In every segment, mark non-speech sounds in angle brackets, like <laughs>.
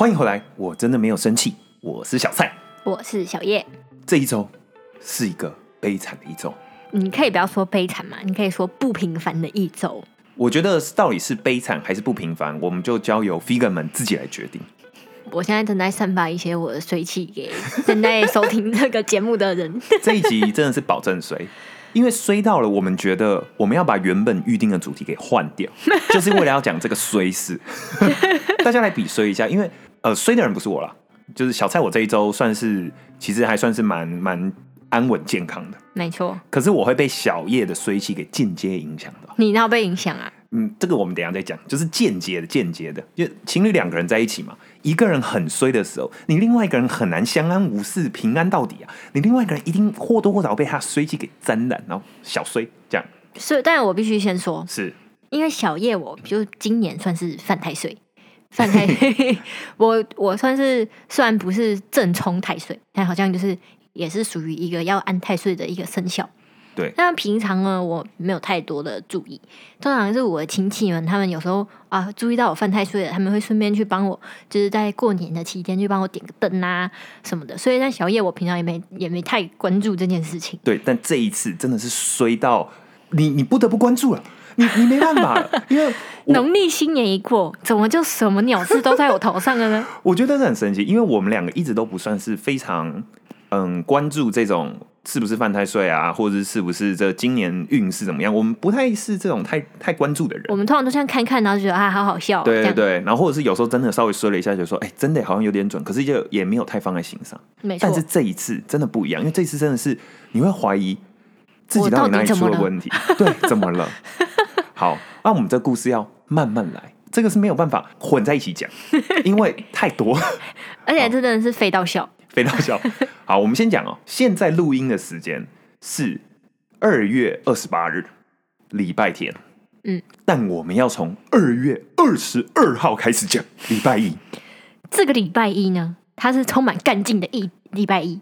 欢迎回来，我真的没有生气，我是小蔡。我是小叶。这一周是一个悲惨的一周，你可以不要说悲惨嘛，你可以说不平凡的一周。我觉得到底是悲惨还是不平凡，我们就交由 figure 们自己来决定。我现在正在散发一些我的水气给正在收听这个节目的人。<laughs> 这一集真的是保证衰，因为衰到了，我们觉得我们要把原本预定的主题给换掉，就是为了要讲这个衰事。<laughs> 大家来比衰一下，因为呃，衰的人不是我啦，就是小蔡。我这一周算是其实还算是蛮蛮安稳健康的，没错。可是我会被小叶的衰气给间接影响的。你要被影响啊？嗯，这个我们等一下再讲，就是间接的，间接的，就情侣两个人在一起嘛，一个人很衰的时候，你另外一个人很难相安无事、平安到底啊。你另外一个人一定或多或少被他衰气给沾染，然后小衰这样。是，但是我必须先说，是因为小叶，我就今年算是犯太岁，犯太岁，<laughs> 我我算是虽然不是正冲太岁，但好像就是也是属于一个要安太岁的一个生肖。对，但平常呢，我没有太多的注意。通常是我的亲戚们，他们有时候啊，注意到我犯太岁了，他们会顺便去帮我，就是在过年的期间去帮我点个灯啊什么的。所以，在小叶，我平常也没也没太关注这件事情。对，但这一次真的是衰到你，你不得不关注了，你你没办法，<laughs> 因为农历新年一过，怎么就什么鸟事都在我头上了呢？<laughs> 我觉得这很神奇，因为我们两个一直都不算是非常嗯关注这种是不是犯太岁啊，或者是是不是这今年运势怎么样，我们不太是这种太太关注的人。我们通常都像看看，然后就觉得啊，好好笑。对对对，然后或者是有时候真的稍微说了一下，就说哎，真的好像有点准，可是就也没有太放在心上。没错但是。这一次真的不一样，因为这次真的是你会怀疑自己到底哪里出了问题，对，怎么了？<laughs> 好，那我们这故事要慢慢来，这个是没有办法混在一起讲，<laughs> 因为太多 <laughs> 而且这真的是飞到笑。飞到笑。<laughs> 好，我们先讲哦，现在录音的时间是二月二十八日，礼拜天。嗯，但我们要从二月二十二号开始讲，礼拜一。这个礼拜一呢，它是充满干劲的一礼拜一，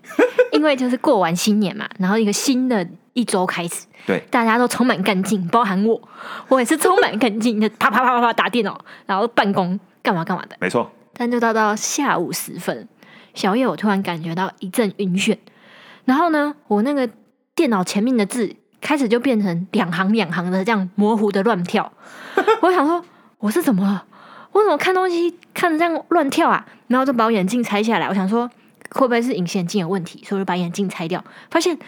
因为就是过完新年嘛，然后一个新的一周开始，对，大家都充满干劲，包含我，我也是充满干劲的，啪啪啪啪啪打电脑，然后办公干嘛干嘛的。没错，但就到到下午时分，小叶我突然感觉到一阵晕眩，然后呢，我那个电脑前面的字开始就变成两行两行的这样模糊的乱跳。<laughs> 我想说我是怎么了？我怎么看东西看着这样乱跳啊？然后就把我眼镜拆下来，我想说会不会是隐形眼镜有问题，所以我就把眼镜拆掉，发现哎，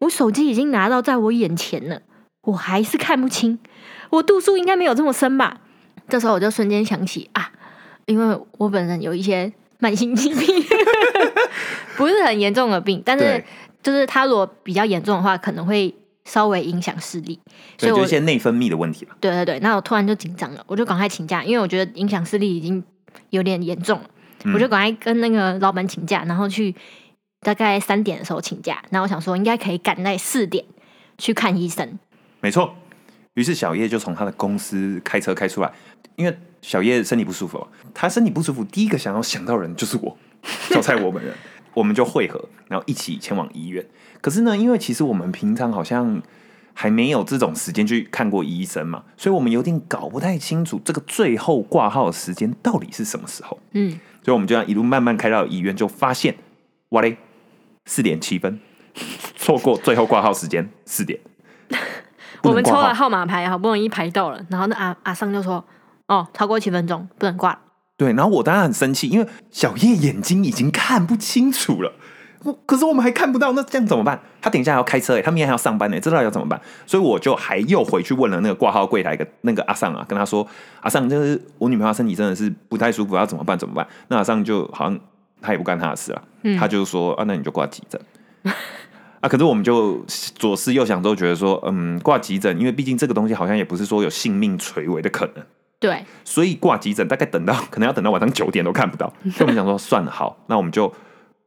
我手机已经拿到在我眼前了，我还是看不清，我度数应该没有这么深吧？这时候我就瞬间想起啊，因为我本人有一些慢性疾病，<laughs> 不是很严重的病，但是，就是它如果比较严重的话，可能会稍微影响视力，所，以我就一些内分泌的问题了。对对对，那我突然就紧张了，我就赶快请假，因为我觉得影响视力已经有点严重了，嗯我就赶快跟那个老板请假，然后去大概三点的时候请假，然后我想说应该可以赶在四点去看医生，没错。于是小叶就从他的公司开车开出来，因为小叶身体不舒服嘛，他身体不舒服，第一个想要想到人就是我，<laughs> 小蔡我本人，我们就会合，然后一起前往医院。可是呢，因为其实我们平常好像还没有这种时间去看过医生嘛，所以我们有点搞不太清楚这个最后挂号的时间到底是什么时候。嗯，所以我们就这样一路慢慢开到医院，就发现哇嘞，四点七分，错过最后挂号时间四点。<laughs> 我们抽了号码牌，好不容易排到了，然后那阿阿桑就说哦，超过七分钟不能挂了。对，然后我当然很生气，因为小叶眼睛已经看不清楚了，我可是我们还看不到，那这样怎么办？他等一下还要开车哎，他明天还要上班呢，这到底要怎么办？所以我就还又回去问了那个挂号柜台的那个阿尚啊，跟他说，阿尚就是我女朋友身体真的是不太舒服，要怎么办？怎么办？那阿尚就好像他也不干他的事啊，他就说啊，那你就挂急诊。<laughs> 啊，可是我们就左思右想，都觉得说，嗯，挂急诊，因为毕竟这个东西好像也不是说有性命垂危的可能，对，所以挂急诊大概等到 <laughs> 可能要等到晚上九点都看不到，所以我们想说 <laughs> 算了，好，那我们就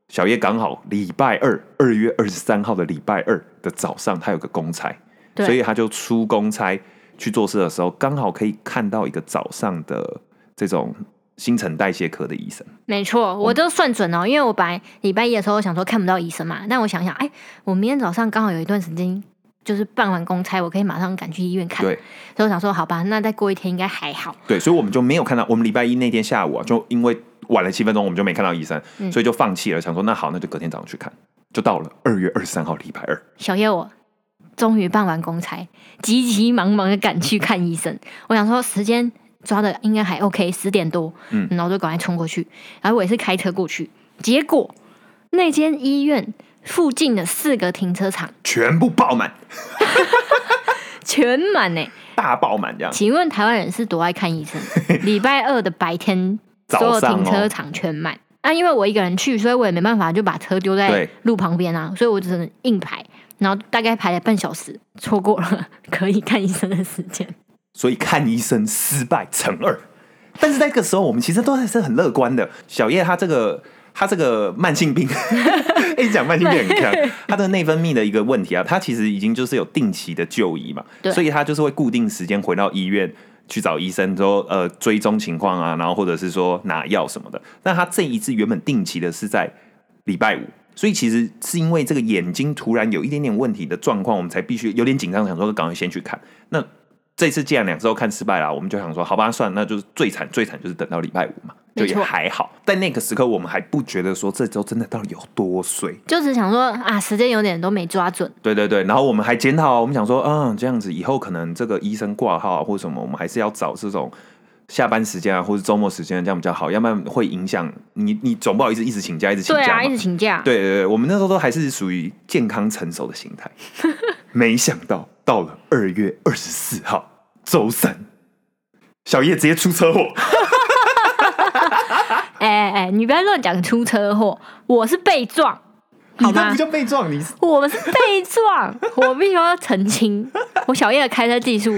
小叶刚好礼拜二二月二十三号的礼拜二的早上，他有个公差，所以他就出公差去做事的时候，刚好可以看到一个早上的这种新陈代谢科的医生。没错，我都算准了，因为我本来礼拜一的时候想说看不到医生嘛，但我想想，哎，我明天早上刚好有一段时间就是办完公差，我可以马上赶去医院看。对所以我想说，好吧，那再过一天应该还好。对，所以我们就没有看到，我们礼拜一那天下午啊，就因为晚了七分钟，我们就没看到医生，嗯所以就放弃了，想说那好，那就隔天早上去看。就到了二月二十三号，礼拜二，小叶我终于办完公差，急急忙忙的赶去看医生。我想说时间抓的应该还 OK，十点多，嗯然后就赶快冲过去。然后我也是开车过去，结果那间医院附近的四个停车场全部爆满，<laughs> <laughs> 全满呢。大爆满这样。请问台湾人是多爱看医生？<laughs> 礼拜二的白天，所有停车场全满。啊，因为我一个人去，所以我也没办法就把车丢在路旁边啊，所以我只能硬排，然后大概排了半小时，错过了可以看医生的时间。所以看医生失败乘二。但是在这个时候，我们其实都还是很乐观的。小叶他这个他这个慢性病，<laughs> 一直讲慢性病很强，他的内分泌的一个问题啊，他其实已经就是有定期的就医嘛，所以他就是会固定时间回到医院。去找医生说，呃，追踪情况啊，然后或者是说拿药什么的。那他这一次原本定期的是在礼拜五，所以其实是因为这个眼睛突然有一点点问题的状况，我们才必须有点紧张，想说赶快先去看。那这次既然两周看失败了，我们就想说，好吧，算了，那就是最惨最惨就是等到礼拜五嘛，就也还好。在那个时刻，我们还不觉得说这周真的到底有多衰。就只想说啊，时间有点都没抓准，对对对，然后我们还检讨，我们想说，嗯，这样子以后可能这个医生挂号啊或者什么，我们还是要找这种下班时间啊，或者周末时间这样比较好，要不然会影响你，<laughs> 你总不好意思一直请假，一直请对啊，假一直请假，对对对，我们那时候都还是属于健康成熟的心态，<laughs> 没想到到了二月二十四号周三，小叶直接出车祸，<laughs> 哎哎哎，你不要乱讲出车祸，我是被撞，好吗？你那不？叫被撞，你是我们是被撞，<laughs> 我必须要澄清，我小叶的开车技术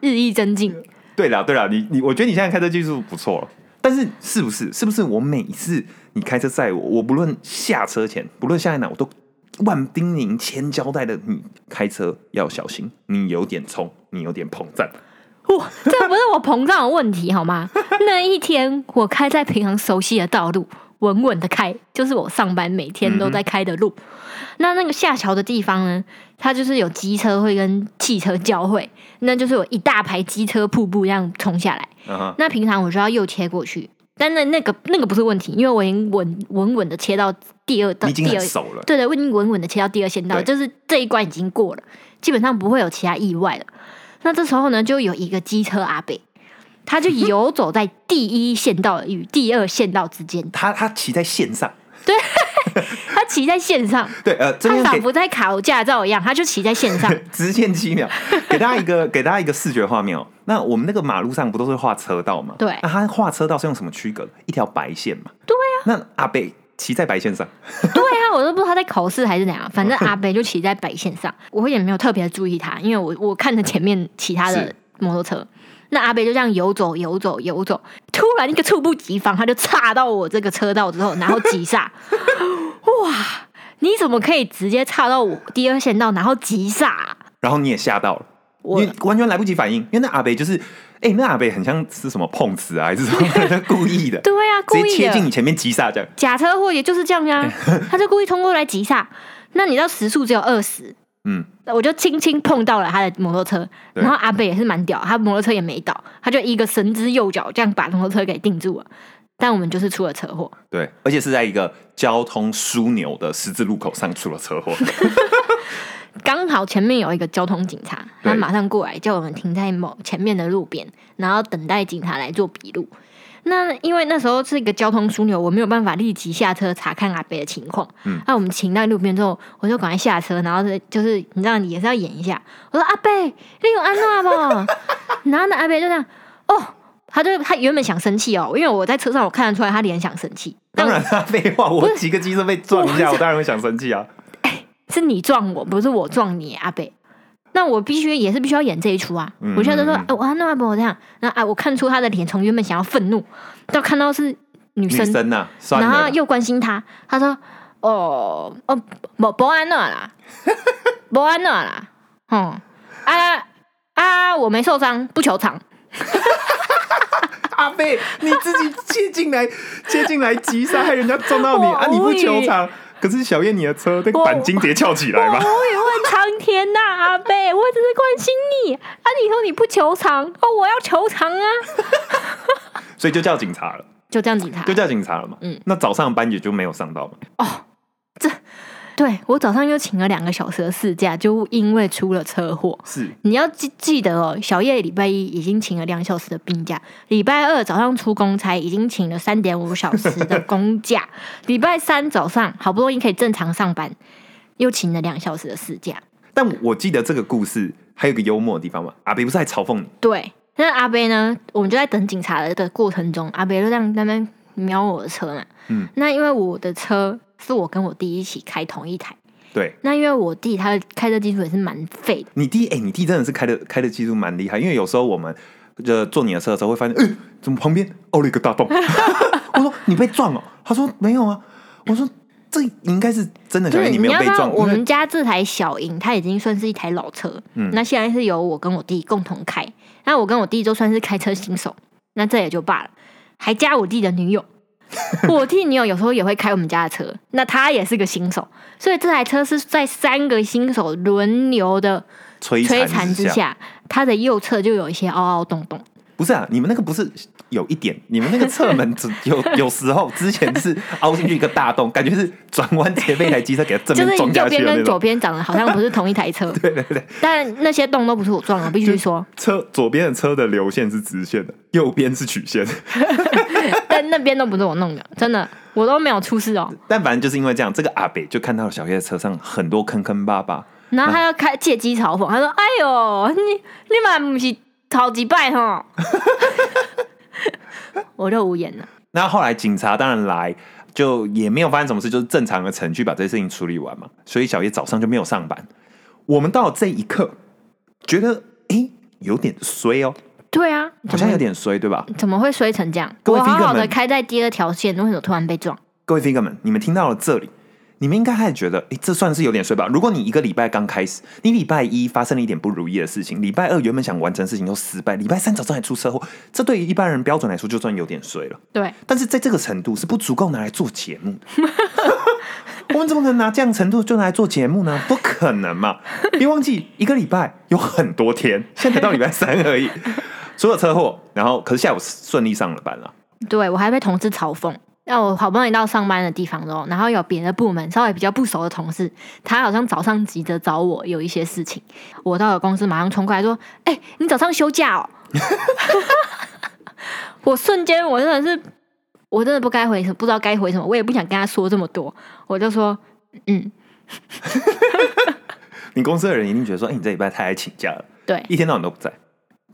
日益增进。对了对了，你你，我觉得你现在开车技术不错。了，但是是不是？是不是我每一次你开车载我，我不论下车前，不论下在哪，我都万叮咛千交代的，你开车要小心，你有点冲，你有点膨胀。哇，这不是我膨胀的问题好吗？<laughs> 那一天我开在平常熟悉的道路，稳稳的开，就是我上班每天都在开的路。那那个下桥的地方呢，它就是有机车会跟汽车交汇，那就是有一大排机车瀑布这样冲下来。嗯，那平常我就要右切过去，但那那个那个不是问题，因为我已经稳稳稳的切到第二道已经第二很熟了。对对，我已经稳稳的切到第二线道，就是这一关已经过了，基本上不会有其他意外了。那这时候呢，就有一个机车阿北，他就 <laughs> 游走在第一线道与第二线道之间，他他骑在线上，对他骑在线上，对，<laughs> 呃，这他边给仿佛在考驾照一样，他就骑在线上。<laughs> 直线七秒，给大家一个给大家一个视觉画面哦。那我们那个马路上不都是画车道吗？对那他画车道是用什么区隔？一条白线嘛。对啊。那阿北骑在白线上，对啊，我都不知道他在考试还是怎样，反正阿北就骑在白线上，我也没有特别注意他，因为我我看着前面其他的摩托车。那阿北就这样游走游走游走，突然一个猝不及防，他就插到我这个车道之后，然后急刹。<laughs> 哇！你怎么可以直接插到我第二线道，然后急刹啊、然后你也吓到了，我你完全来不及反应，因为那阿北就是，哎、那阿北很像是什么碰瓷啊，还是什么故意的，对啊，故意直接切进你前面急刹这样。假车祸也就是这样呀、<laughs> 他就故意通过来急刹。那你知道时速只有二十，嗯，我就轻轻碰到了他的摩托车，对然后阿北也是蛮屌，他摩托车也没倒，他就一个神之右脚这样把摩托车给定住了。但我们就是出了车祸，对，而且是在一个交通枢纽的十字路口上出了车祸。<laughs> 刚好前面有一个交通警察，他马上过来叫我们停在某前面的路边，然后等待警察来做笔录。那因为那时候是一个交通枢纽，我没有办法立即下车查看阿北的情况。嗯那我们停在路边之后，我就赶快下车，然后是就是你知道也是要演一下。我说阿北，你有安娜不？<laughs> 然后呢，阿北就这样，哦，他就他原本想生气哦，因为我在车上我看得出来他脸想生气。但当然他，废话，我骑个机车被撞一下，我当然会想生气啊。是你撞我，不是我撞你，阿北。那我必须也是必须要演这一出啊！嗯我现在就说，嗯哎、我安诺阿伯这样，那啊，我看出他的脸从原本想要愤怒，到看到是女女生，呐、啊，然后又关心他，他说，哦哦，不不安诺啦，不安诺啦，<laughs> 嗯啊啊，我没受伤，不求偿。阿贝，你自己切进来，切进来急刹，害人家撞到你啊！你不求偿，可是小燕你的车那个我钣金直接翘起来嘛我，无语问苍天呐、阿贝，<laughs> 我只是关心你啊！你说你不求偿哦，我要求偿啊！<laughs> 所以就叫警察了，就这样警察就叫警察了嘛。嗯，那早上班也就没有上到嘛。哦，这对我早上又请了两个小时的事假，就因为出了车祸。是你要记记得哦，小叶礼拜一已经请了两小时的病假，礼拜二早上出公差已经请了三点五小时的公假，礼拜三早上好不容易可以正常上班，又请了两小时的事假。但我记得这个故事还有一个幽默的地方嘛，阿北不是还嘲讽你？对，那阿贝呢？我们就在等警察的的过程中，阿贝就这样在那边瞄我的车嘛。嗯，那因为我的车是我跟我弟一起开同一台，对。那因为我弟他的开车技术也是蛮废的，你弟，哎、你弟真的是开的开的技术蛮厉害，因为有时候我们就坐你的车的时候会发现，哎、怎么旁边凹了一个大洞？<laughs> 我说你被撞了，他说没有啊，我说这应该是真的，小就是叶你没有被撞，我们家这台小银它已经算是一台老车，嗯。那现在是由我跟我弟共同开，那我跟我弟就算是开车新手，那这也就罢了，还加我弟的女友。<laughs> 我替女友有时候也会开我们家的车，那他也是个新手，所以这台车是在三个新手轮流的摧摧残之下，它的右侧就有一些凹凹洞洞。不是啊，你们那个不是有一点，你们那个侧门只有 <laughs> 有时候之前是凹进去一个大洞，感觉是转弯直接被一台机车给它正就是面撞下右边跟左。边长得好像不是同一台车，<laughs> 对对对，但那些洞都不是我撞的，必须说。车左边的车的流线是直线的，右边是曲线。但那边都不是我弄的，真的，我都没有出事哦。但反正就是因为这样，这个阿北就看到小叶的车上很多坑坑巴巴，然后他要开借机嘲讽，他说：“哎呦，你你妈不是超级拜吼？” <laughs> 我就无言了。那后来警察当然来，就也没有发生什么事，就是正常的程序把这些事情处理完嘛。所以小叶早上就没有上班。我们到了这一刻，觉得诶有点衰哦，对啊，好像有点衰，对吧？怎么会衰成这样？各位我好好的开在第二条线，为什么突然被撞？各位 figure 们，你们听到了这里，你们应该开始觉得，诶，这算是有点衰吧？如果你一个礼拜刚开始，你礼拜一发生了一点不如意的事情，礼拜二原本想完成的事情又失败，礼拜三早上还出车祸，这对于一般人标准来说，就算有点衰了。对，但是在这个程度是不足够拿来做节目的。<laughs> 我们怎么可能拿这样程度就拿来做节目呢？不可能嘛！别忘记，一个礼拜有很多天，现在才到礼拜三而已。出了车祸，然后可是下午顺利上了班了。对我还被同事嘲讽。那我好不容易到上班的地方喽，然后有别的部门稍微比较不熟的同事，他好像早上急着找我有一些事情，我到了公司马上冲过来说：“哎、你早上休假哦！” <laughs> 我瞬间我真的是，我真的不该回什么，不知道该回什么，我也不想跟他说这么多，我就说：“嗯，<laughs> 你公司的人一定觉得说，哎、你这礼拜太爱请假了，对，一天到晚都不在。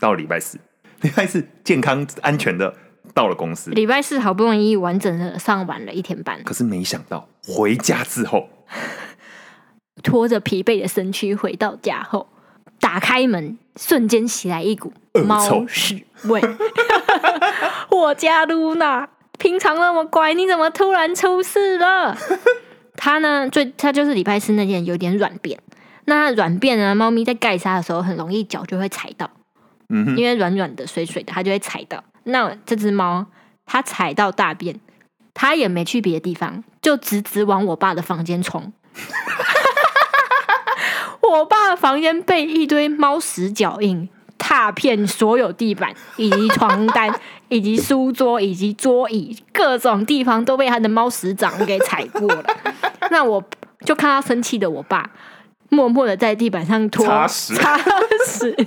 到了礼拜四，礼拜四健康安全的到了公司，礼拜四好不容易完整的上完了一天班，可是没想到回家之后，<laughs> 拖着疲惫的身躯回到家后，打开门，瞬间袭来一股猫屎味。<laughs> 我家露娜平常那么乖，你怎么突然出事了？<laughs> 它呢，最它就是礼拜四那天有点软便。那软便呢，猫咪在盖沙的时候很容易脚就会踩到，嗯，因为软软的、水水的，它就会踩到。那这只猫它踩到大便，它也没去别的地方，就直直往我爸的房间冲。<laughs> 我爸的房间被一堆猫屎脚印踏遍所有地板，以及床单，<laughs> 以及书桌，以及桌椅，各种地方都被他的猫屎掌给踩过了。那我就看到生气的我爸，默默的在地板上拖擦屎擦屎。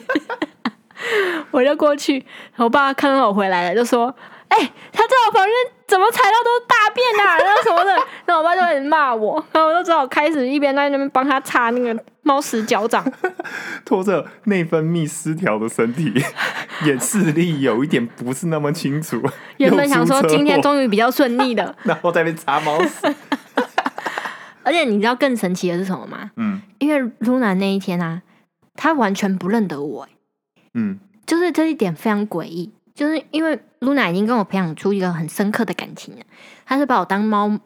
<laughs> 我就过去，我爸看到我回来了，就说：“哎、他在我房间怎么踩到都是大便啊，然后什么的。”然后我爸就开始骂我，然后我就只好开始一边在那边帮他擦那个猫屎脚掌。拖着内分泌失调的身体，眼视力有一点不是那么清楚。原本想说今天终于比较顺利的，<laughs> 然后在那边擦猫屎，<laughs> 而且你知道更神奇的是什么吗？嗯因为露娜那一天啊，她完全不认得我、欸嗯，就是这一点非常诡异，就是因为露娜已经跟我培养出一个很深刻的感情了，她是把我当猫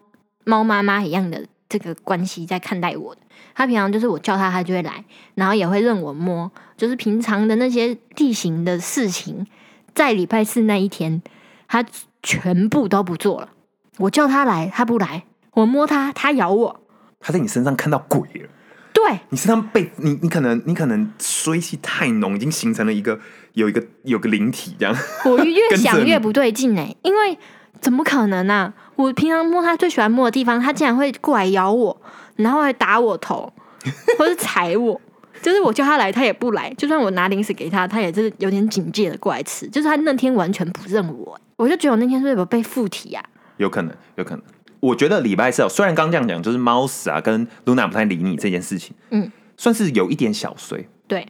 猫妈妈一样的这个关系在看待我的。她平常就是我叫她，她就会来，然后也会任我摸，就是平常的那些例行的事情，在礼拜四那一天，她全部都不做了。我叫她来，她不来；我摸她，她咬我。她在你身上看到鬼了。对，你身上被你你可能你可能衰气太浓，已经形成了一个有一个有个灵体这样。<laughs> 我越想越不对劲哎、因为怎么可能啊？我平常摸他最喜欢摸的地方，他竟然会过来咬我，然后还打我头，<laughs> 或是踩我。就是我叫他来，他也不来。就算我拿零食给他，他也是有点警戒的过来吃。就是他那天完全不认我，我就觉得我那天是不是有被附体啊？有可能，有可能。我觉得礼拜四哦，虽然刚这样讲，就是猫死啊，跟露娜不太理你这件事情，嗯，算是有一点小衰。对，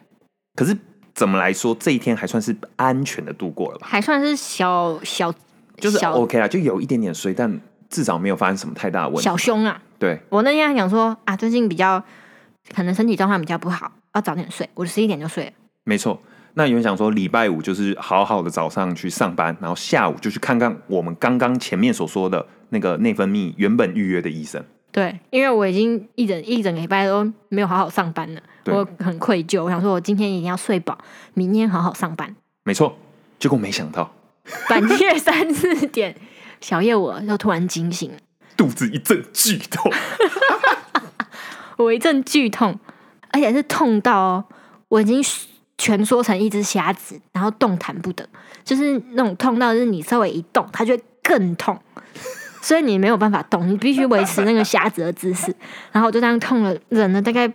可是怎么来说，这一天还算是安全的度过了吧？还算是小小就是 OK 啦，就有一点点衰，但至少没有发生什么太大的问题。小凶啊。对，我那天还想说啊，最近比较可能身体状况比较不好，要早点睡。我十一点就睡了。没错。那有人想说，礼拜五就是好好的早上去上班，然后下午就去看看我们刚刚前面所说的那个内分泌原本预约的医生。对，因为我已经一整一整个礼拜都没有好好上班了，我很愧疚。我想说，我今天一定要睡饱，明天好好上班。没错，结果没想到半夜三四点，小夜我又突然惊醒了，肚子一阵剧痛，<laughs> 我一阵剧痛，而且是痛到哦，我已经蜷缩成一只瞎子，然后动弹不得，就是那种痛到，就是你稍微一动，它就会更痛。所以你没有办法动，你必须维持那个瞎子的姿势。然后我就这样痛了，忍了大概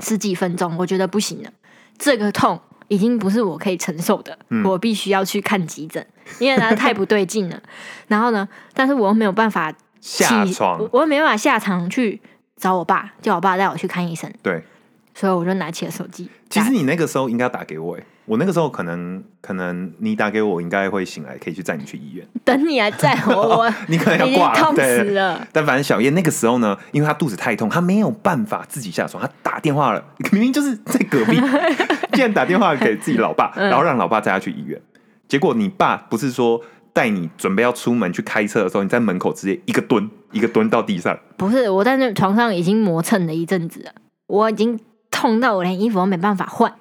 十几分钟，我觉得不行了，这个痛已经不是我可以承受的，我必须要去看急诊，因为它太不对劲了。然后呢，但是我又没有办法起下床我我又没办法下床去找我爸，叫我爸带我去看医生，对。所以我就拿起了手机。其实你那个时候应该要打给我，哎，我那个时候可能可能你打给我，我应该会醒来，可以去载你去医院。等你来载我，<laughs> 我你可能要挂痛对死了。但反正小叶那个时候呢，因为他肚子太痛，他没有办法自己下床，他打电话了，明明就是在隔壁，<laughs> 竟然打电话给自己老爸，嗯然后让老爸载他去医院。结果你爸不是说带你准备要出门去开车的时候，你在门口直接一个蹲，一个蹲到地上，不是，我在那床上已经磨蹭了一阵子了，我已经痛到我连衣服都没办法换。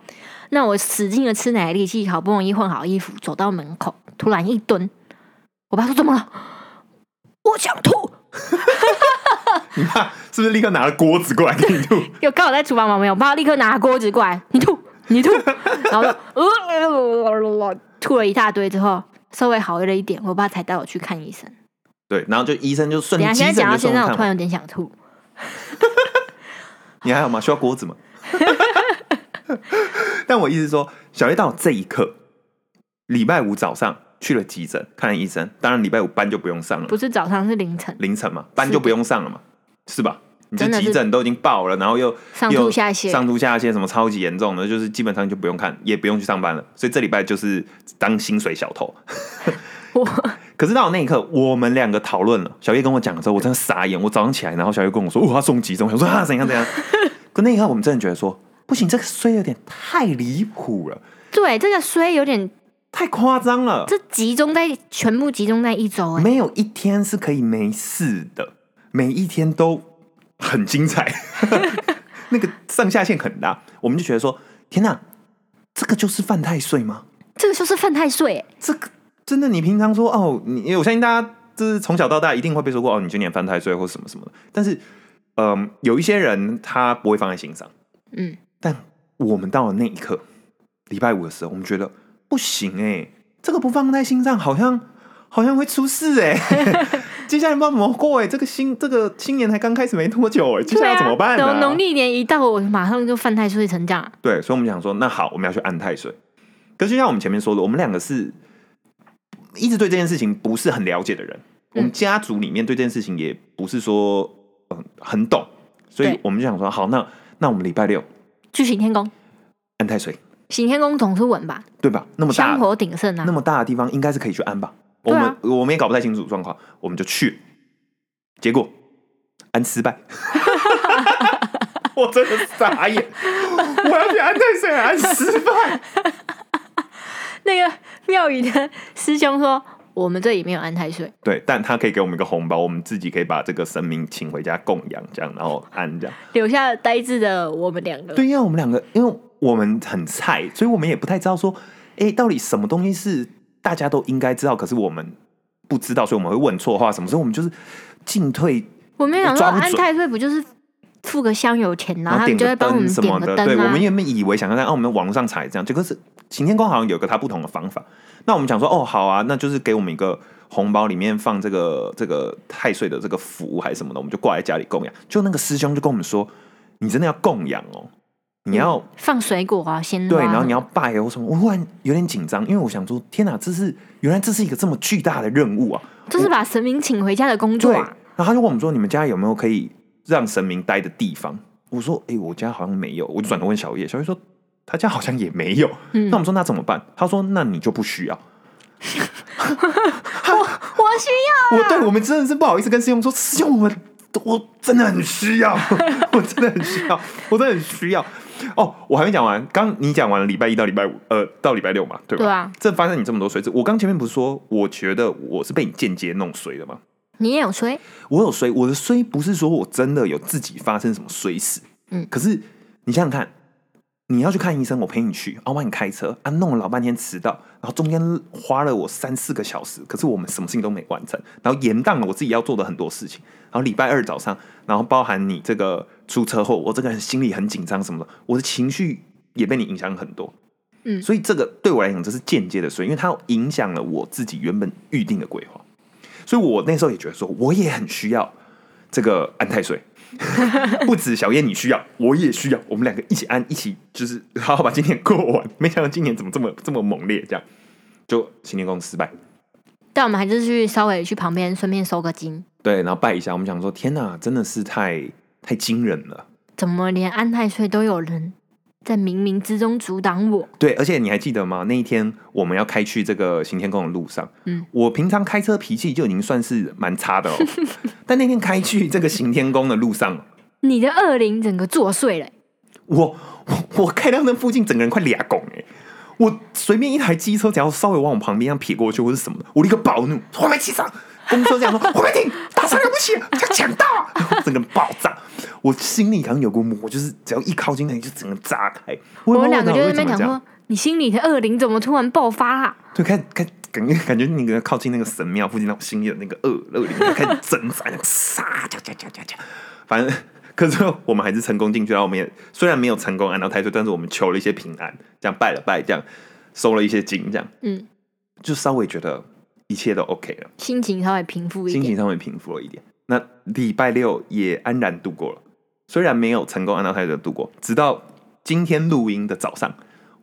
那我使劲的吃奶力气，好不容易换好衣服，走到门口，突然一蹲，我爸说怎么了？我想吐，<laughs> 你爸是不是立刻拿了锅子过来给你吐？<laughs> 有刚好在厨房旁边，我爸立刻拿锅子过来，你吐，你吐，<laughs> 然后就呃吐了一大堆之后，稍微好了一点，我爸才带我去看医生。对，然后就医生就顺等一下，现在讲到现在。我突然有点想吐。你还好吗？需要锅子吗？<laughs> 但我意思是说，小叶到这一刻，礼拜五早上去了急诊看了医生，当然礼拜五班就不用上了，不是早上，是凌晨，凌晨嘛，班就不用上了嘛，是吧？你这急诊都已经爆了，然后又上吐下泻上吐下泻什么超级严重的，就是基本上就不用看，也不用去上班了。所以这礼拜就是当薪水小偷。<laughs> 我 <laughs> 可是到那一刻，我们两个讨论了。小叶跟我讲的时候，我真的傻眼。我早上起来，然后小叶跟我说：“哦，他送急诊。”我说：“啊，怎样怎样？”可那一刻，我们真的觉得说，不行，这个衰有点太离谱了，对这个衰有点，太夸张了。这集中在全部集中在一周哎，没有一天是可以没事的，每一天都很精彩，<laughs> 那个上下限很大。我们就觉得说，天哪，这个就是犯太岁吗？这个就是犯太岁哎，这个真的，你平常说哦，你我相信大家就是从小到大一定会被说过哦，你今年犯太岁或什么什么的。但是，嗯、有一些人他不会放在心上，嗯，但我们到了那一刻，礼拜五的时候，我们觉得不行哎、这个不放在心上，好像好像会出事哎、<laughs> 接下来不知道怎么过哎、这个新这个新年才刚开始没多久哎、接下来要怎么办呢、对啊农农历年一到，我马上就犯太岁成这样，对，所以我们想说，那好，我们要去安太岁。可是就像我们前面说的，我们两个是一直对这件事情不是很了解的人，我们家族里面对这件事情也不是说嗯很懂，所以对我们就想说，好，那那我们礼拜六去行天宫，安太岁，行天宫总是稳吧，对吧？那么大香火鼎盛啊那，么大的地方，应该是可以去安吧？我们、啊我们也搞不太清楚状况，我们就去了，结果安失败。<laughs> 我真的傻眼，我要去安太岁，安失败。<laughs> 那个庙宇的师兄说，我们这里没有安太岁，对，但他可以给我们一个红包，我们自己可以把这个神明请回家供养，这样，然后安这样。留下呆滞的我们两个。对，因为我们两个，因为我们很菜，所以我们也不太知道说，哎，到底什么东西是大家都应该知道，可是我们不知道，所以我们会问错话什么，所以我们就是进退。我没有想说抓不准安太岁不就是付个香油钱，然后他就会帮我们什么的。点个灯对，我啊们。原本以为想要在哦，我们网络上查也这样，结果是晴天宫好像有个他不同的方法。那我们讲说，哦，好啊，那就是给我们一个红包，里面放这个这个太岁的这个符还是什么的，我们就挂在家里供养。就那个师兄就跟我们说，你真的要供养哦，你要、放水果啊，鲜花。对，然后你要拜哦什么。我忽然有点紧张，因为我想说，天哪，这是原来这是一个这么巨大的任务啊！这是把神明请回家的工作对，啊。然后他就问我们说：“你们家有没有可以让神明待的地方？”我说：“哎、我家好像没有。”我就转头问小叶，小叶说：“他家好像也没有。嗯那我们说：“那怎么办？”他说：“那你就不需要。<laughs> 我我需要我对我们真的是不好意思跟师兄说：“师兄，我们 <laughs> 我真的很需要，我真的很需要，我真的很需要。”哦，我还没讲完，刚你讲完了礼拜一到礼拜五，呃，到礼拜六嘛，对吧？对啊，这发生你这么多衰字，我刚前面不是说，我觉得我是被你间接弄水的吗？你也有衰，我有衰，我的衰不是说我真的有自己发生什么衰事，嗯。可是你想想看，你要去看医生，我陪你去，啊，我帮你开车，啊，弄了老半天迟到，然后中间花了我三四个小时，可是我们什么事情都没完成，然后延宕了我自己要做的很多事情，然后礼拜二早上，然后包含你这个出车祸，我这个人心里很紧张什么的，我的情绪也被你影响很多，嗯。所以这个对我来讲这是间接的衰，因为它影响了我自己原本预定的规划。所以我那时候也觉得说，我也很需要这个安太岁，<laughs> 不止小燕你需要，我也需要，我们两个一起安，一起就是好好把今年过完。没想到今年怎么这么这么猛烈，这样就新年功失败。但我们还是去稍微去旁边顺便收个金。对，然后拜一下，我们想说，天哪，真的是太太惊人了。怎么连安太岁都有人在冥冥之中阻挡我？对，而且你还记得吗？那一天我们要开去这个行天宫的路上，嗯，我平常开车脾气就已经算是蛮差的哦，<laughs> 但那天开去这个行天宫的路上，你的恶灵整个作祟了、我我我开到那附近，整个人快俩拱哎！我随便一台机车，只要稍微往我旁边这样撇过去或是什么的，我立刻暴怒，我没骑上。公车这样说，后面停，大车了不起，要抢到啊！然后整个人爆炸，我心里好像有股魔，就是只要一靠近那里，就整个炸开。我我们两个就在那边讲说，你心里的恶灵怎么突然爆发啦？对，开开感觉感觉那个靠近那个神庙附近那种心里的那个恶恶灵开始挣扎，那个杀，叫叫叫叫叫，反正可是我们还是成功进去，然后我们也虽然没有成功按到太岁，但是我们求了一些平安，这样拜了拜，这样收了一些金，这样嗯，就稍微觉得一切都 OK 了，心情稍微平复一点。心情稍微平复了一点。那礼拜六也安然度过了，虽然没有成功按到太岁度过，直到今天录音的早上，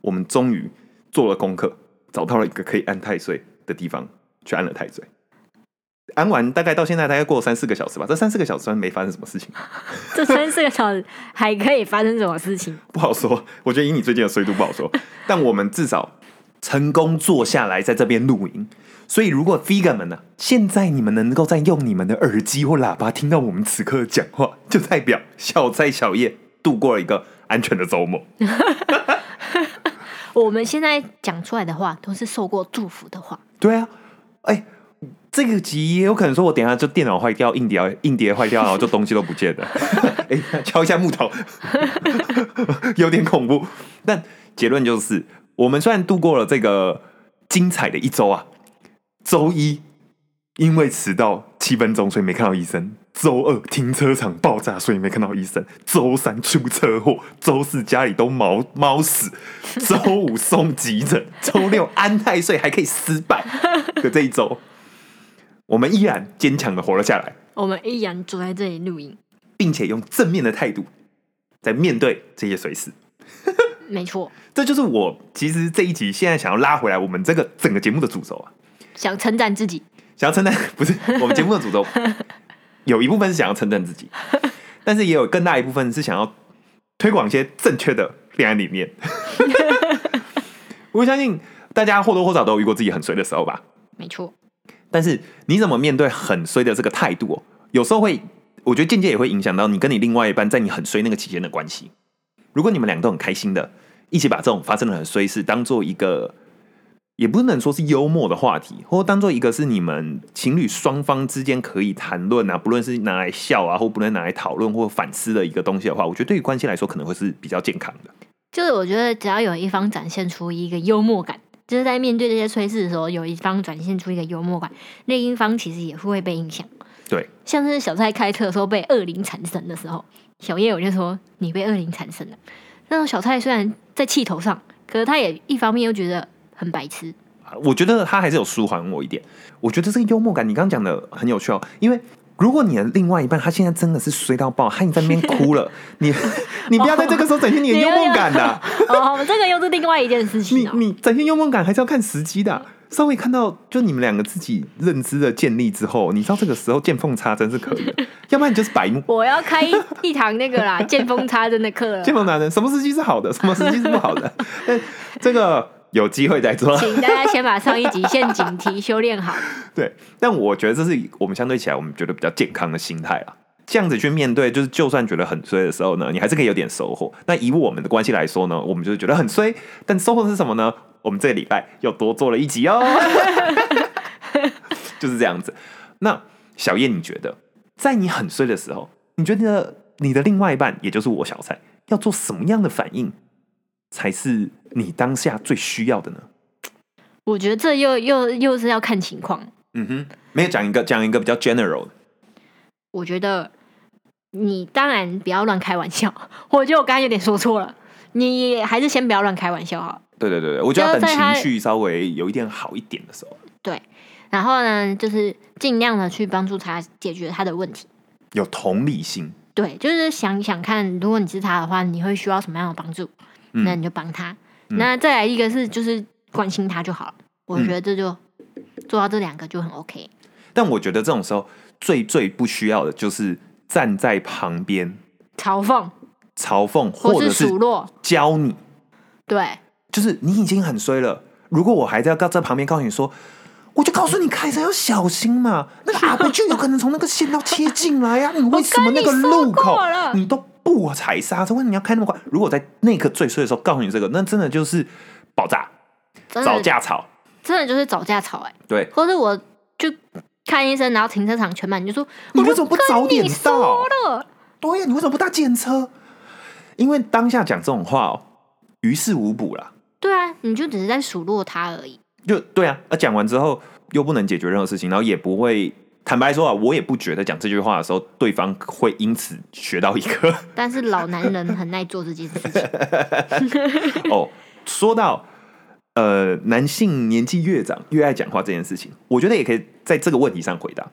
我们终于做了功课，找到了一个可以安太岁的地方，去安了太岁。安完大概到现在大概过了三四个小时吧，这三四个小时没发生什么事情，<laughs> 这三四个小时还可以发生什么事情？不好说。我觉得以你最近的衰度不好说，但我们至少成功坐下来在这边录音。所以，如果 Figure 们呢，现在你们能够在用你们的耳机或喇叭听到我们此刻的讲话，就代表小蔡小叶度过了一个安全的周末。<laughs> 我们现在讲出来的话都是受过祝福的话。对啊，哎、这个集也有可能说，我等一下就电脑坏掉，硬碟硬碟坏掉，然后就东西都不见了。<laughs> 哎、敲一下木头，<laughs> 有点恐怖。但结论就是，我们虽然度过了这个精彩的一周啊，周一因为迟到七分钟，所以没看到医生。周二停车场爆炸，所以没看到医生。周三出车祸，周四家里都猫猫死，<laughs> 周五送急诊，周六安太岁还可以失败的这一周，我们依然坚强的活了下来，我们依然坐在这里录音，并且用正面的态度在面对这些随时。没错，<laughs> 这就是我其实这一集现在想要拉回来我们这个整个节目的主轴啊，想称赞自己。想要称赞不是 <laughs> 我们节目的主轴，有一部分是想要称赞自己，<laughs> 但是也有更大一部分是想要推广一些正确的恋爱理念。<laughs> 我相信大家或多或少都有遇过自己很衰的时候吧，没错，但是你怎么面对很衰的这个态度、哦，有时候会，我觉得间接也会影响到你跟你另外一半在你很衰那个期间的关系。如果你们两个都很开心的，一起把这种发生的很衰事当做一个，也不能说是幽默的话题，或当做一个是你们情侣双方之间可以谈论啊，不论是拿来笑啊，或不论拿来讨论或反思的一个东西的话，我觉得对于关系来说可能会是比较健康的。就是我觉得只要有一方展现出一个幽默感，就是在面对这些催事的时候，有一方展现出一个幽默感，另一方其实也是会被影响。对，像是小蔡开车的时候被恶灵缠身的时候，小叶我就说你被恶灵缠身了。那种小蔡虽然在气头上，可是他也一方面又觉得很白痴。我觉得他还是有舒缓我一点。我觉得这个幽默感，你刚刚讲的很有趣哦。因为如果你的另外一半他现在真的是衰到爆，他已经在那边哭了，<laughs> 你你不要在这个时候展现你的幽默感的、<laughs> 哦，这个又是另外一件事情哦。你展现幽默感还是要看时机的。稍微看到就你们两个自己认知的建立之后，你知道这个时候见缝插针是可以的，<laughs> 要不然你就是白目。我要开一一堂那个啦，见缝插针的课了见。缝插针，什么时机是好的，什么时机是不好的？但这个有机会再做。请大家先把上一集 <laughs> 陷阱题修炼好。对，但我觉得这是我们相对起来，我们觉得比较健康的心态啦。这样子去面对，就是就算觉得很衰的时候呢，你还是可以有点收获。那以我们的关系来说呢，我们就是觉得很衰，但收获是什么呢？我们这个礼拜又多做了一集哦，<laughs> 就是这样子。那小叶，你觉得在你很衰的时候，你觉得你的另外一半，也就是我小蔡，要做什么样的反应，才是你当下最需要的呢？我觉得这又又又是要看情况。嗯哼，没有讲一个讲一个比较 general 的。我觉得你当然不要乱开玩笑。<laughs> 我觉得我刚刚有点说错了，你还是先不要乱开玩笑好了。对对对对，我觉得等情绪稍微有一点好一点的时候，对，然后呢，就是尽量的去帮助他解决他的问题。有同理心。对，就是想想看，如果你是他的话，你会需要什么样的帮助？嗯那你就帮他。那再来一个是就是关心他就好了。我嗯觉得这就、做到这两个就很 OK。但我觉得这种时候最最不需要的就是站在旁边嘲讽嘲讽，或者是数落，教你，对，就是你已经很衰了。如果我还在在旁边告诉你说，我就告诉你开车要小心嘛，那个阿伯就有可能从那个线道切进来呀、你为什么那个路口 <laughs> 你都不踩刹车？为什么你要开那么快？如果在那刻最衰的时候告诉你这个，那真的就是爆炸、找架吵。真的就是找架吵哎、对，或者我就看医生，然后停车场全满，你就说你为什么不早点到，对呀，你为什么不搭检车？因为当下讲这种话哦，于事无补啦。对啊，你就只是在数落他而已。就对啊，而讲完之后又不能解决任何事情，然后也不会。坦白说啊，我也不觉得讲这句话的时候，对方会因此学到一课。<laughs> 但是老男人很爱做这件事情，<laughs> 哦，说到呃，男性年纪越长越爱讲话这件事情，我觉得也可以在这个问题上回答。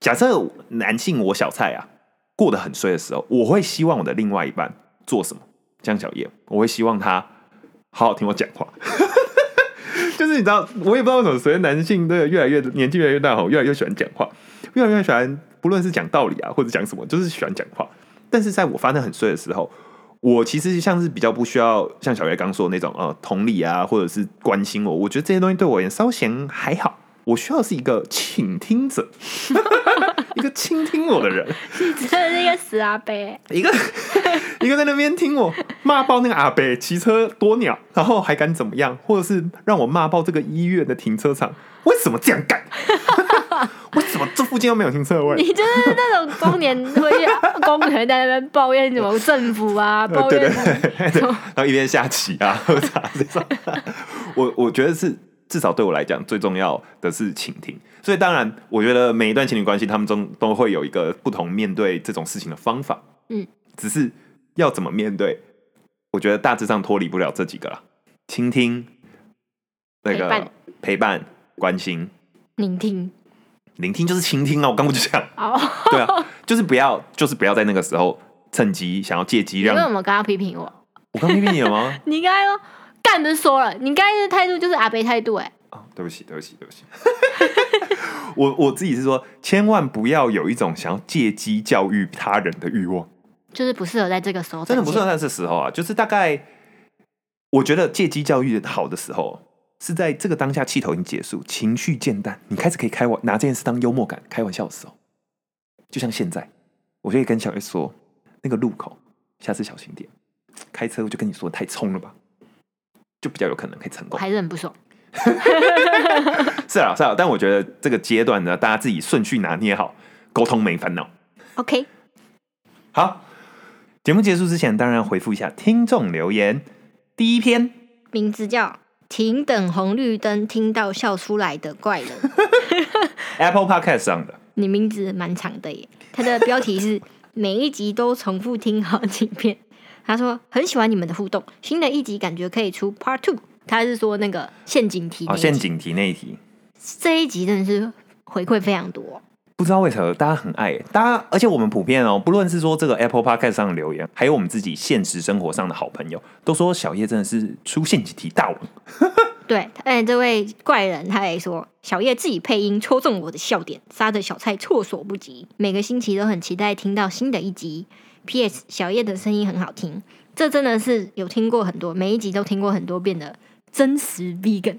假设男性我小蔡啊过得很衰的时候，我会希望我的另外一半做什么？江小叶，我会希望他好好听我讲话。就是你知道，我也不知道为什么，随着男性的越来越年纪越来越大，吼，越来越喜欢讲话，越来越喜欢，不论是讲道理啊，或者讲什么，就是喜欢讲话。但是在我发现很衰的时候，我其实像是比较不需要像小月刚说的那种呃同理啊，或者是关心我。我觉得这些东西对我而言稍嫌还好。我需要是一个倾听者，<laughs> 一个倾听我的人，你真的是一个死阿伯。一个 <laughs> 一个在那边听我骂爆那个阿伯骑车多鸟，然后还敢怎么样，或者是让我骂爆这个医院的停车场，为什么这样干？<laughs> 为什么这附近又没有停车位？你就是那种中年会公园在那边抱怨什么政府啊，抱呃对对怨对对，然后一边下棋啊，喝茶这种。我我觉得是至少对我来讲最重要的是倾听。所以当然，我觉得每一段情侣关系，他们中都会有一个不同面对这种事情的方法。嗯，只是要怎么面对，我觉得大致上脱离不了这几个啦：倾听、那个陪伴陪伴、关心、聆听。聆听，就是倾听啊！我刚不就讲，哦，对啊，就是不要，就是不要在那个时候趁机想要借机你让为什么刚刚批评我？我刚批评你了吗？<laughs> 你刚才说干不是说了，你刚才的态度就是阿北态度哎、啊，对不起，对不起，对不起。<laughs> 我我自己是说，千万不要有一种想要借机教育他人的欲望，就是不适合在这个时候。真的不适合。在这时候啊。就是大概，我觉得借机教育好的时候，是在这个当下气头已经结束，情绪渐淡，你开始可以开玩拿这件事当幽默感开玩笑的时候，就像现在，我就可以跟小月说，那个路口下次小心点，开车我就跟你说太冲了吧，就比较有可能可以成功。我还是很不爽。<laughs> 是啊，是啊，但我觉得这个阶段呢，大家自己顺序拿捏好，沟通没烦恼。OK，好，节目结束之前，当然要回复一下听众留言。第一篇，名字叫“停等红绿灯，听到笑出来的怪人 <laughs> <laughs> Apple Podcast 上的，”。你名字蛮长的耶，它的标题是每一集都重复听好几遍。他说很喜欢你们的互动，新的一集感觉可以出 Part Two。他是说那个陷阱题那哦，陷阱题那一题，这一集真的是回馈非常多。不知道为什么大家很爱，大家而且我们普遍哦，不论是说这个 Apple Podcast 上的留言，还有我们自己现实生活上的好朋友，都说小叶真的是出陷阱题大王。<laughs> 对，哎，这位怪人他也说，小叶自己配音戳中我的笑点，杀的小菜措手不及。每个星期都很期待听到新的一集。P.S. 小叶的声音很好听，这真的是有听过很多，每一集都听过很多遍的真实 vegan。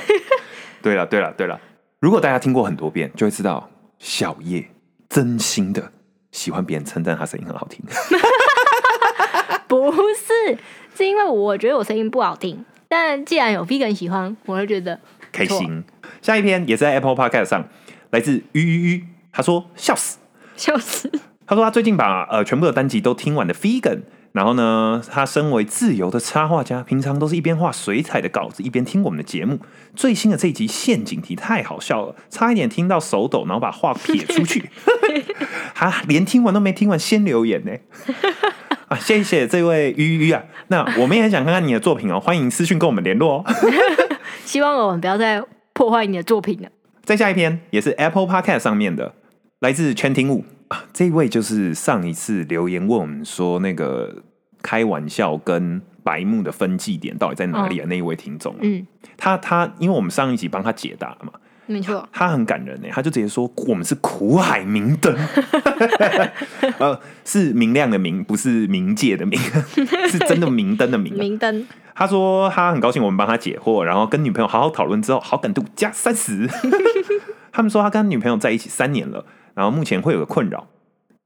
<laughs> 对了，对了，对了，如果大家听过很多遍，就会知道小叶真心的喜欢别人称赞他声音很好听。<laughs> 不是，是因为我觉得我声音不好听，但既然有 vegan 喜欢，我会觉得开心。下一篇也是在 Apple Podcast 上，来自鱼鱼鱼，他说笑死。笑死。<laughs> 他说他最近把呃全部的单集都听完的 Vegan，然后呢，他身为自由的插画家，平常都是一边画水彩的稿子，一边听我们的节目。最新的这一集陷阱题太好笑了，差一点听到手抖，然后把话撇出去。<laughs> 他连听完都没听完，先留言呢。啊，谢谢这位鱼鱼鱼啊！那我们也很想看看你的作品哦，欢迎私讯跟我们联络哦。<laughs> 希望我们不要再破坏你的作品了。再下一篇也是 Apple Podcast 上面的，来自全庭武啊，这位就是上一次留言问我们说那个开玩笑跟白目的分界点到底在哪里啊？那一位听众，嗯，他他因为我们上一集帮他解答了嘛，没错，他很感人呢，他就直接说我们是苦海明灯，<laughs> <laughs> 呃，是明亮的明，不是冥界的冥，<laughs> 是真的明灯的明啊。明灯。他说他很高兴我们帮他解惑，然后跟女朋友好好讨论之后，好感度加三十。他们说他跟女朋友在一起三年了，然后目前会有个困扰，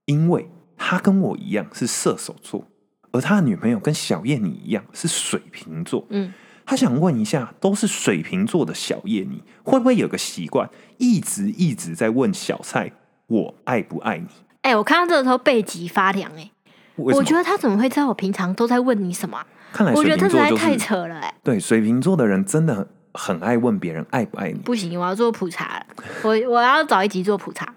因为他跟我一样是射手座，而他的女朋友跟小叶你一样是水瓶座。嗯，他想问一下，都是水瓶座的小叶你，会不会有个习惯，一直一直在问小蔡我爱不爱你？哎、我看到这个时候背脊发凉、哎，我觉得他怎么会知道我平常都在问你什么啊、看来我觉得这实在太扯了、哎，对水瓶座的人真的很很爱问别人爱不爱你。不行，我要做普查了，我我要找一集做普查，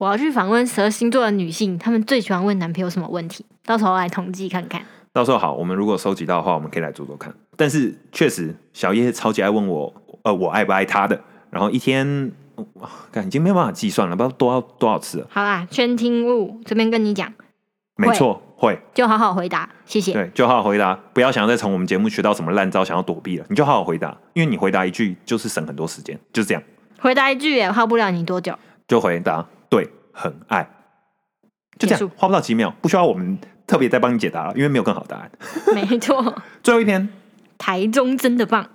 我要去访问十二星座的女性，她们最喜欢问男朋友什么问题，到时候来统计看看。到时候好，我们如果收集到的话，我们可以来做做看。但是确实，小叶超级爱问我，呃，我爱不爱他的。然后一天，哇干已经没有办法计算了，不知道多少多少次了。好啦，圈听物这边跟你讲，没错，会就好好回答，谢谢。对，就好好回答，不要想要再从我们节目学到什么烂招，想要躲避了，你就好好回答，因为你回答一句就是省很多时间，就是这样，回答一句也耗不了你多久。就回答对，很爱，就这样，花不到几秒，不需要我们特别再帮你解答了，因为没有更好答案。<laughs> 没错，<laughs> 最后一篇，台中真的棒，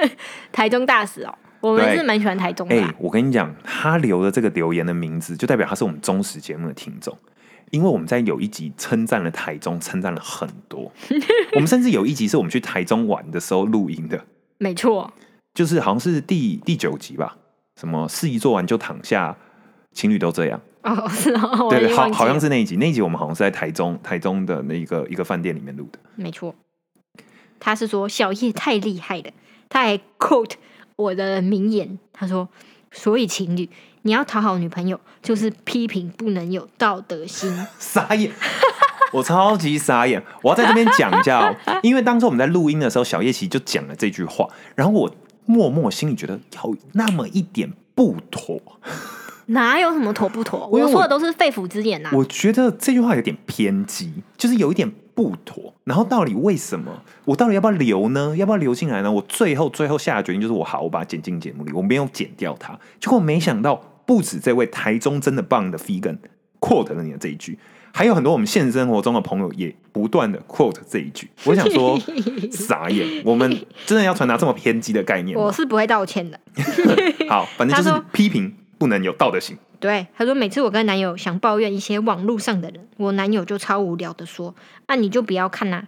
<laughs> 台中大使哦，我们是蛮喜欢台中哎、的啊、我跟你讲，他留的这个留言的名字，就代表他是我们忠实节目的听众。因为我们在有一集称赞了台中，称赞了很多。我们甚至有一集是我们去台中玩的时候录音的，没错，就是好像是第第九集吧，什么事一做完就躺下，情侣都这样。哦，是哦，对对，好，好像是那一集。那一集我们好像是在台中，台中的那一个一个饭店里面录的。没错。他是说小叶太厉害了，他还 quote 我的名言，他说：“所以情侣你要讨好女朋友，就是批评不能有道德心。<laughs> 傻眼，我超级傻眼。我要在这边讲一下哦，<laughs> 因为当初我们在录音的时候，小叶琪就讲了这句话，然后我默默心里觉得有那么一点不妥。哪有什么妥不妥？我我说的都是肺腑之言呐、我觉得这句话有点偏激，就是有一点不妥。然后到底为什么？我到底要不要留呢？要不要留进来呢？我最后最后下的决定就是我好，我把它剪进节目里，我没有剪掉它。结果没想到，不止这位台中真的棒的 Vegan quote 了你的这一句，还有很多我们现实生活中的朋友也不断的 quote 这一句。<laughs> 我想说，傻眼，我们真的要传达这么偏激的概念？我是不会道歉的。<laughs> 好，反正就是批评不能有道德性。对，他说每次我跟男友想抱怨一些网络上的人，我男友就超无聊的说：“啊，你就不要看呐、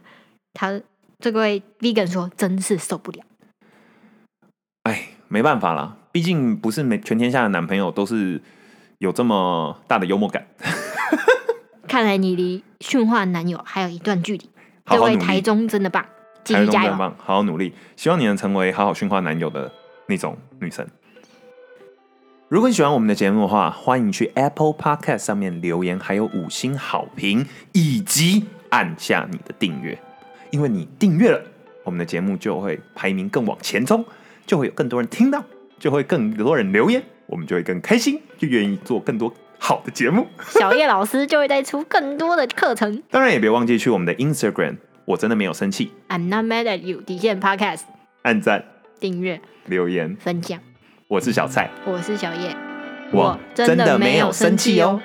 他这位 vegan 说：“真是受不了。哎，没办法啦，毕竟不是每全天下的男朋友都是有这么大的幽默感。<laughs> 看来你离驯化男友还有一段距离。这位台中真的棒，继台续加油！棒，好好努力，希望你能成为好好驯化男友的那种女生。如果你喜欢我们的节目的话，欢迎去 Apple Podcast 上面留言，还有五星好评，以及按下你的订阅。因为你订阅了，我们的节目就会排名更往前冲，就会有更多人听到，就会更多人留言，我们就会更开心，就愿意做更多好的节目。<laughs> 小叶老师就会再出更多的课程。当然也别忘记去我们的 Instagram，我真的没有生气，I'm not mad at you，底线 Podcast 按赞订阅留言。分享。我是小蔡，我是小叶，我真的没有生气哦。